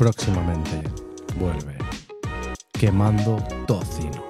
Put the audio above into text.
Próximamente vuelve quemando tocino.